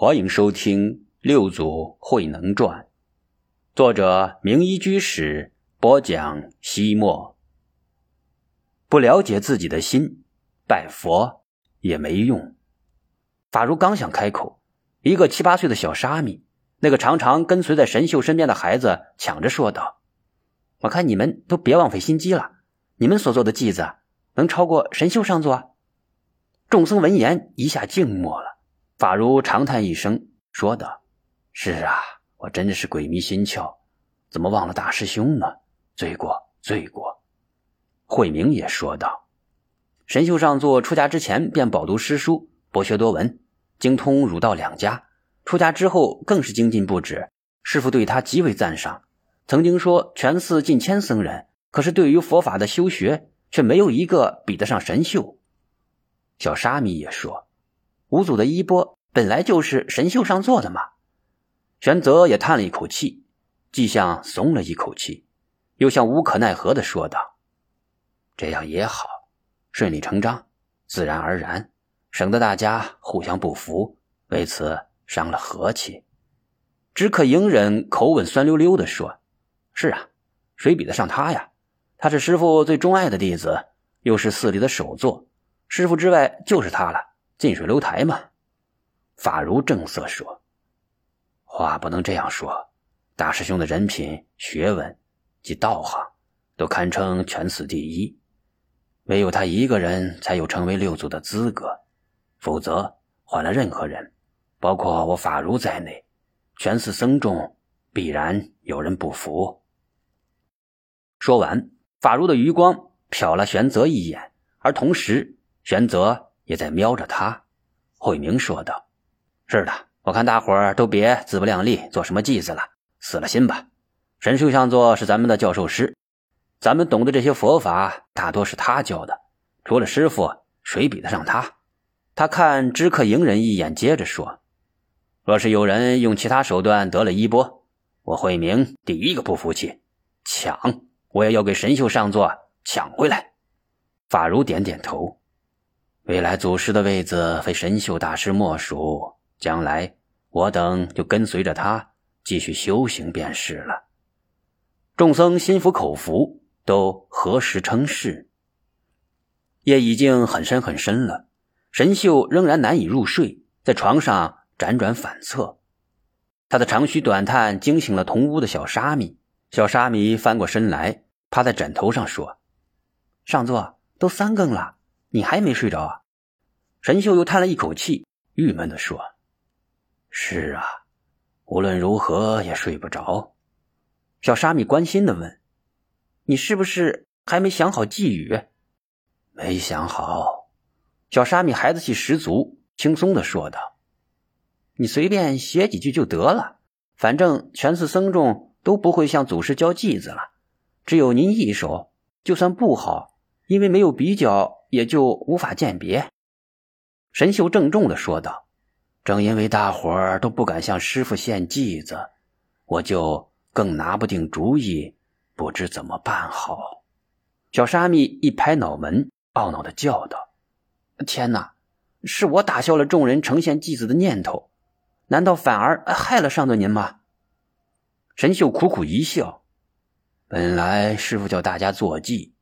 欢迎收听《六祖慧能传》，作者名医居士播讲。西莫不了解自己的心，拜佛也没用。法如刚想开口，一个七八岁的小沙弥，那个常常跟随在神秀身边的孩子，抢着说道：“我看你们都别枉费心机了，你们所做的偈子能超过神秀上座？”众僧闻言一下静默了。法如长叹一声，说道：“是啊，我真的是鬼迷心窍，怎么忘了大师兄呢？罪过，罪过。”慧明也说道：“神秀上座出家之前便饱读诗书，博学多闻，精通儒道两家。出家之后更是精进不止，师傅对他极为赞赏。曾经说全寺近千僧人，可是对于佛法的修学，却没有一个比得上神秀。”小沙弥也说。五祖的衣钵本来就是神秀上座的嘛。玄泽也叹了一口气，既像松了一口气，又像无可奈何的说道：“这样也好，顺理成章，自然而然，省得大家互相不服，为此伤了和气。”只可隐忍口吻酸溜溜的说：“是啊，谁比得上他呀？他是师傅最钟爱的弟子，又是寺里的首座，师傅之外就是他了。”近水楼台嘛，法如正色说：“话不能这样说。大师兄的人品、学问及道行，都堪称全寺第一。唯有他一个人才有成为六祖的资格，否则换了任何人，包括我法如在内，全寺僧众必然有人不服。”说完，法如的余光瞟了玄泽一眼，而同时，玄泽。也在瞄着他，慧明说道：“是的，我看大伙儿都别自不量力，做什么计子了，死了心吧。神秀上座是咱们的教授师，咱们懂得这些佛法，大多是他教的。除了师傅，谁比得上他？”他看知客迎人一眼，接着说：“若是有人用其他手段得了衣钵，我慧明第一个不服气，抢，我也要给神秀上座抢回来。”法如点点头。未来祖师的位子非神秀大师莫属，将来我等就跟随着他继续修行便是了。众僧心服口服，都合十称是。夜已经很深很深了，神秀仍然难以入睡，在床上辗转反侧。他的长吁短叹惊醒了同屋的小沙弥。小沙弥翻过身来，趴在枕头上说：“上座，都三更了。”你还没睡着啊？神秀又叹了一口气，郁闷的说：“是啊，无论如何也睡不着。”小沙弥关心的问：“你是不是还没想好寄语？”“没想好。”小沙弥孩子气十足，轻松的说道：“你随便写几句就得了，反正全寺僧众都不会向祖师教偈子了，只有您一手，就算不好，因为没有比较。”也就无法鉴别。神秀郑重的说道：“正因为大伙儿都不敢向师傅献计子，我就更拿不定主意，不知怎么办好。”小沙弥一拍脑门，懊恼的叫道：“天哪！是我打消了众人呈现计子的念头，难道反而害了上座您吗？”神秀苦苦一笑：“本来师傅叫大家做计。”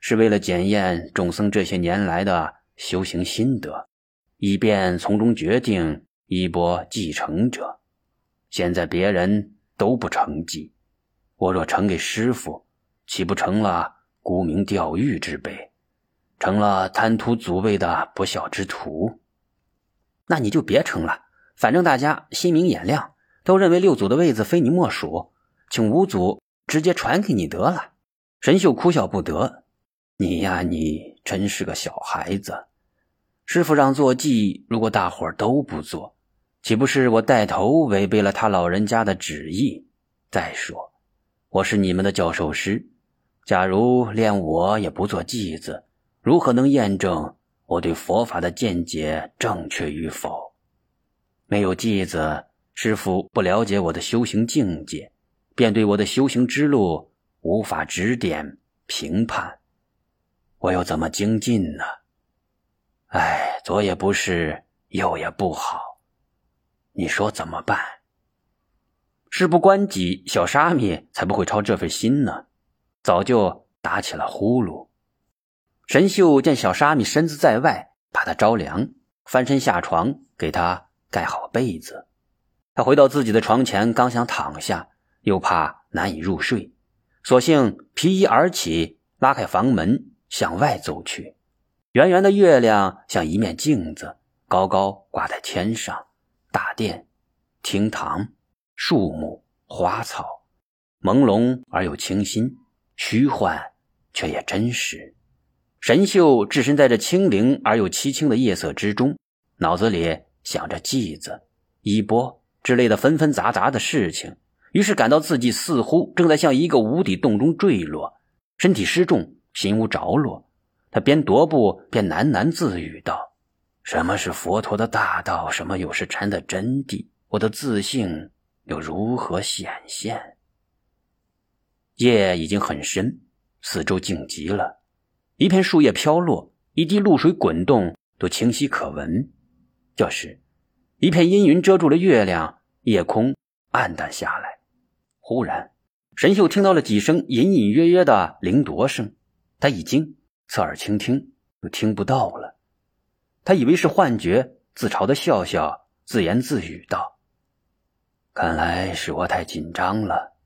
是为了检验众僧这些年来的修行心得，以便从中决定衣钵继承者。现在别人都不成继，我若呈给师傅，岂不成了沽名钓誉之辈，成了贪图祖位的不孝之徒？那你就别成了，反正大家心明眼亮，都认为六祖的位子非你莫属，请五祖直接传给你得了。神秀哭笑不得。你呀，你真是个小孩子。师傅让做记，如果大伙儿都不做，岂不是我带头违背了他老人家的旨意？再说，我是你们的教授师，假如连我也不做记子，如何能验证我对佛法的见解正确与否？没有记子，师傅不了解我的修行境界，便对我的修行之路无法指点评判。我又怎么精进呢？哎，左也不是，右也不好。你说怎么办？事不关己，小沙弥才不会操这份心呢。早就打起了呼噜。神秀见小沙弥身子在外，怕他着凉，翻身下床给他盖好被子。他回到自己的床前，刚想躺下，又怕难以入睡，索性披衣而起，拉开房门向外走去。圆圆的月亮像一面镜子，高高挂在天上。大殿、厅堂、树木、花草，朦胧而又清新，虚幻却也真实。神秀置身在这清灵而又凄清的夜色之中，脑子里想着继子、衣钵之类的纷纷杂杂的事情，于是感到自己似乎正在向一个无底洞中坠落，身体失重，心无着落。他边踱步边喃喃自语道。什么是佛陀的大道？什么又是禅的真谛？我的自信又如何显现？夜已经很深，四周静极了，一片树叶飘落，一滴露水滚动，都清晰可闻。这时，一片阴云遮住了月亮，夜空暗淡下来。忽然，神秀听到了几声隐隐约约的铃铎声，他一惊，侧耳倾听，又听不到了。他以为是幻觉，自嘲的笑笑，自言自语道：“看来是我太紧张了。”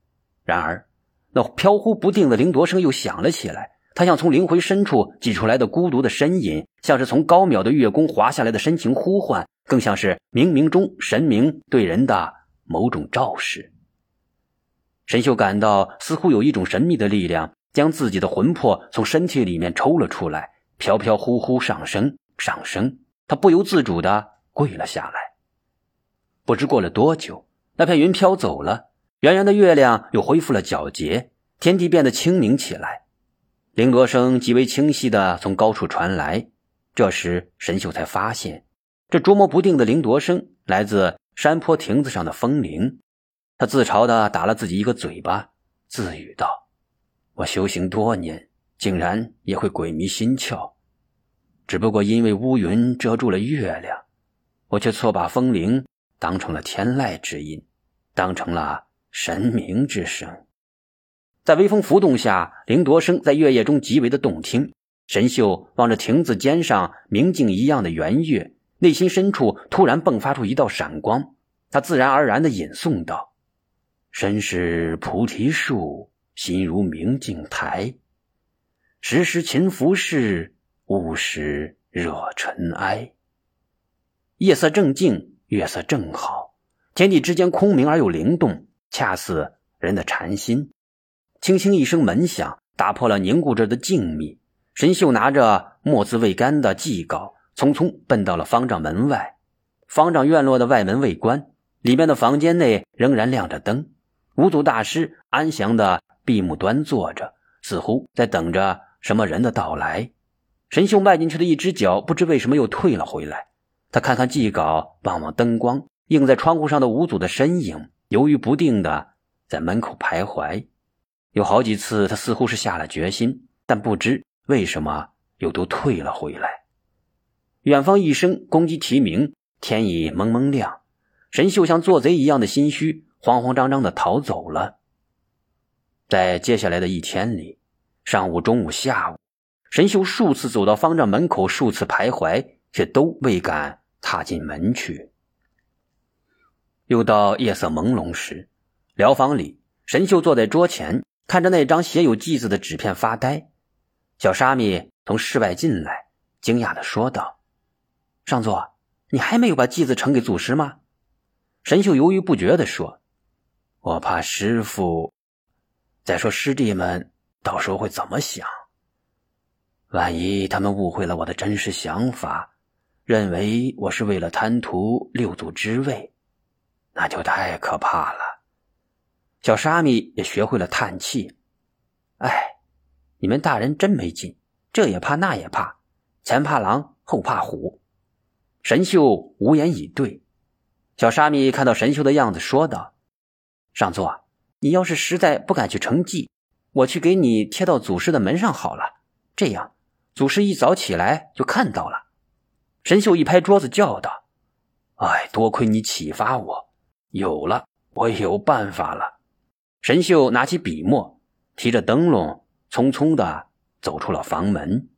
然而，那飘忽不定的灵铎声又响了起来。他像从灵魂深处挤出来的孤独的呻吟，像是从高渺的月宫滑下来的深情呼唤，更像是冥冥中神明对人的某种昭示。神秀感到，似乎有一种神秘的力量将自己的魂魄从身体里面抽了出来，飘飘忽忽上升。上升，他不由自主的跪了下来。不知过了多久，那片云飘走了，圆圆的月亮又恢复了皎洁，天地变得清明起来。铃铎声极为清晰的从高处传来。这时，神秀才发现，这捉摸不定的铃铎声来自山坡亭子上的风铃。他自嘲的打了自己一个嘴巴，自语道：“我修行多年，竟然也会鬼迷心窍。”只不过因为乌云遮住了月亮，我却错把风铃当成了天籁之音，当成了神明之声。在微风浮动下，铃铎声在月夜中极为的动听。神秀望着亭子尖上明镜一样的圆月，内心深处突然迸发出一道闪光。他自然而然地吟诵道：“身是菩提树，心如明镜台，时时勤拂拭。”勿使惹尘埃。夜色正静，月色正好，天地之间空明而又灵动，恰似人的禅心。轻轻一声门响，打破了凝固着的静谧。神秀拿着墨字未干的祭稿，匆匆奔到了方丈门外。方丈院落的外门未关，里面的房间内仍然亮着灯。五祖大师安详的闭目端坐着，似乎在等着什么人的到来。神秀迈进去的一只脚，不知为什么又退了回来。他看看祭稿，望望灯光，映在窗户上的五祖的身影，犹豫不定的在门口徘徊。有好几次，他似乎是下了决心，但不知为什么又都退了回来。远方一声公鸡啼鸣，天已蒙蒙亮。神秀像做贼一样的心虚，慌慌张张的逃走了。在接下来的一天里，上午、中午、下午。神秀数次走到方丈门口，数次徘徊，却都未敢踏进门去。又到夜色朦胧时，疗房里，神秀坐在桌前，看着那张写有祭字的纸片发呆。小沙弥从室外进来，惊讶的说道：“上座，你还没有把祭子呈给祖师吗？”神秀犹豫不决的说：“我怕师傅，再说师弟们到时候会怎么想？”万一他们误会了我的真实想法，认为我是为了贪图六祖之位，那就太可怕了。小沙弥也学会了叹气：“哎，你们大人真没劲，这也怕那也怕，前怕狼后怕虎。”神秀无言以对。小沙弥看到神秀的样子，说道：“上座，你要是实在不敢去承祭，我去给你贴到祖师的门上好了，这样。”祖师一早起来就看到了，神秀一拍桌子叫道：“哎，多亏你启发我，有了，我有办法了。神秀拿起笔墨，提着灯笼，匆匆的走出了房门。